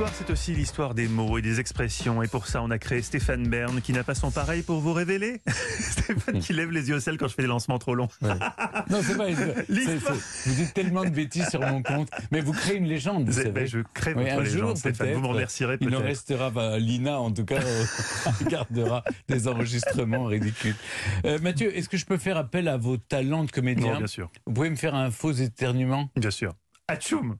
L'histoire, c'est aussi l'histoire des mots et des expressions. Et pour ça, on a créé Stéphane Bern, qui n'a pas son pareil pour vous révéler. Stéphane qui lève les yeux au ciel quand je fais des lancements trop longs. Ouais. Non, c'est vous dites tellement de bêtises sur mon compte, mais vous créez une légende, vous savez. ben, je crée Oui, votre un légende, jour, Stéphane. Vous peut-être, m'en remercierez Il en peut-être. restera, bah, Lina en tout cas, gardera des enregistrements ridicules. Euh, Mathieu, est-ce que je peux faire appel à vos talents de comédien? Non, bien sûr. Vous pouvez me faire un faux éternuement? Bien sûr. Atchoum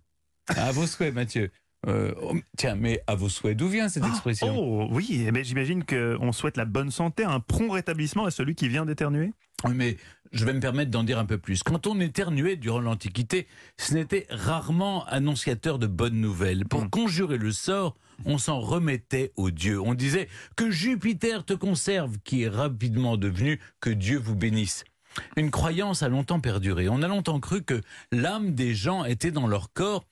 À vos souhaits, Mathieu. Euh, oh, tiens, mais à vos souhaits, d'où vient cette expression? Oh, oui, eh ben, j'imagine qu'on souhaite la bonne santé, un prompt rétablissement à celui qui vient d'éternuer. Oui, Mais je vais me permettre d'en dire un peu plus. Quand on éternuait durant l'Antiquité, ce n'était rarement annonciateur de bonnes nouvelles. Pour Mm. conjurer le sort, on s'en remettait aux dieux. On disait que Jupiter te conserve, qui est rapidement devenu que Dieu vous bénisse. Une croyance a longtemps perduré. On a longtemps cru que l'âme des gens était dans leur corps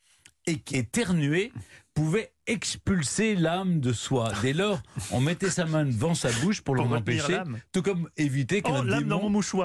et qu'éternuer pouvait expulser l'âme de soi. Dès lors, on mettait sa main devant sa bouche pour, Pour l'en empêcher, tout comme éviter qu'un Oh, dans démon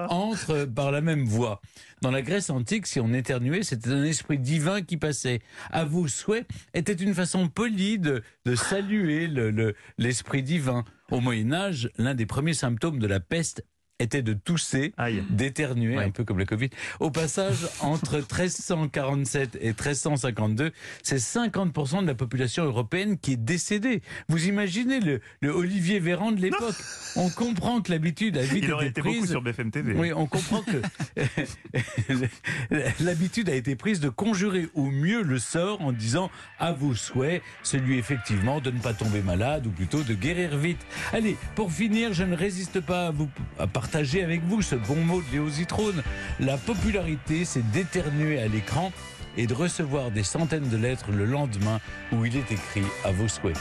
entre par la même voie. Dans la Grèce antique, si on éternuait, c'était un esprit divin qui passait. À vos souhaits était une façon polie de, de saluer le- le- l'esprit divin. Au Moyen Âge, l'un des premiers symptômes de la peste était de tousser, d'éternuer, Ouais. un peu comme le Covid. Au passage, entre 1347 et 1352, c'est 50% de la population européenne qui est décédée. Vous imaginez le, le Olivier Véran de l'époque On comprend que l'habitude a vite Il aurait été été beaucoup prise. sur BFM TV. Oui, on comprend que l'habitude a été prise de conjurer au mieux le sort en disant à vos souhaits, celui effectivement de ne pas tomber malade ou plutôt de guérir vite. Allez, pour finir, je ne résiste pas à, vous, à partager avec vous ce bon mot de Léo Zitrone. La popularité, c'est d'éternuer à l'écran et de recevoir des centaines de lettres le lendemain où il est écrit à vos souhaits.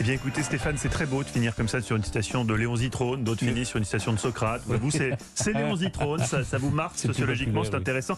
Eh bien écoutez Stéphane, c'est très beau de finir comme ça sur une citation de Léon Zitrone, d'autres finissent sur une citation de Socrate. Vous, c'est Léon Zitrone, ça, ça vous marque sociologiquement, c'est oui. intéressant.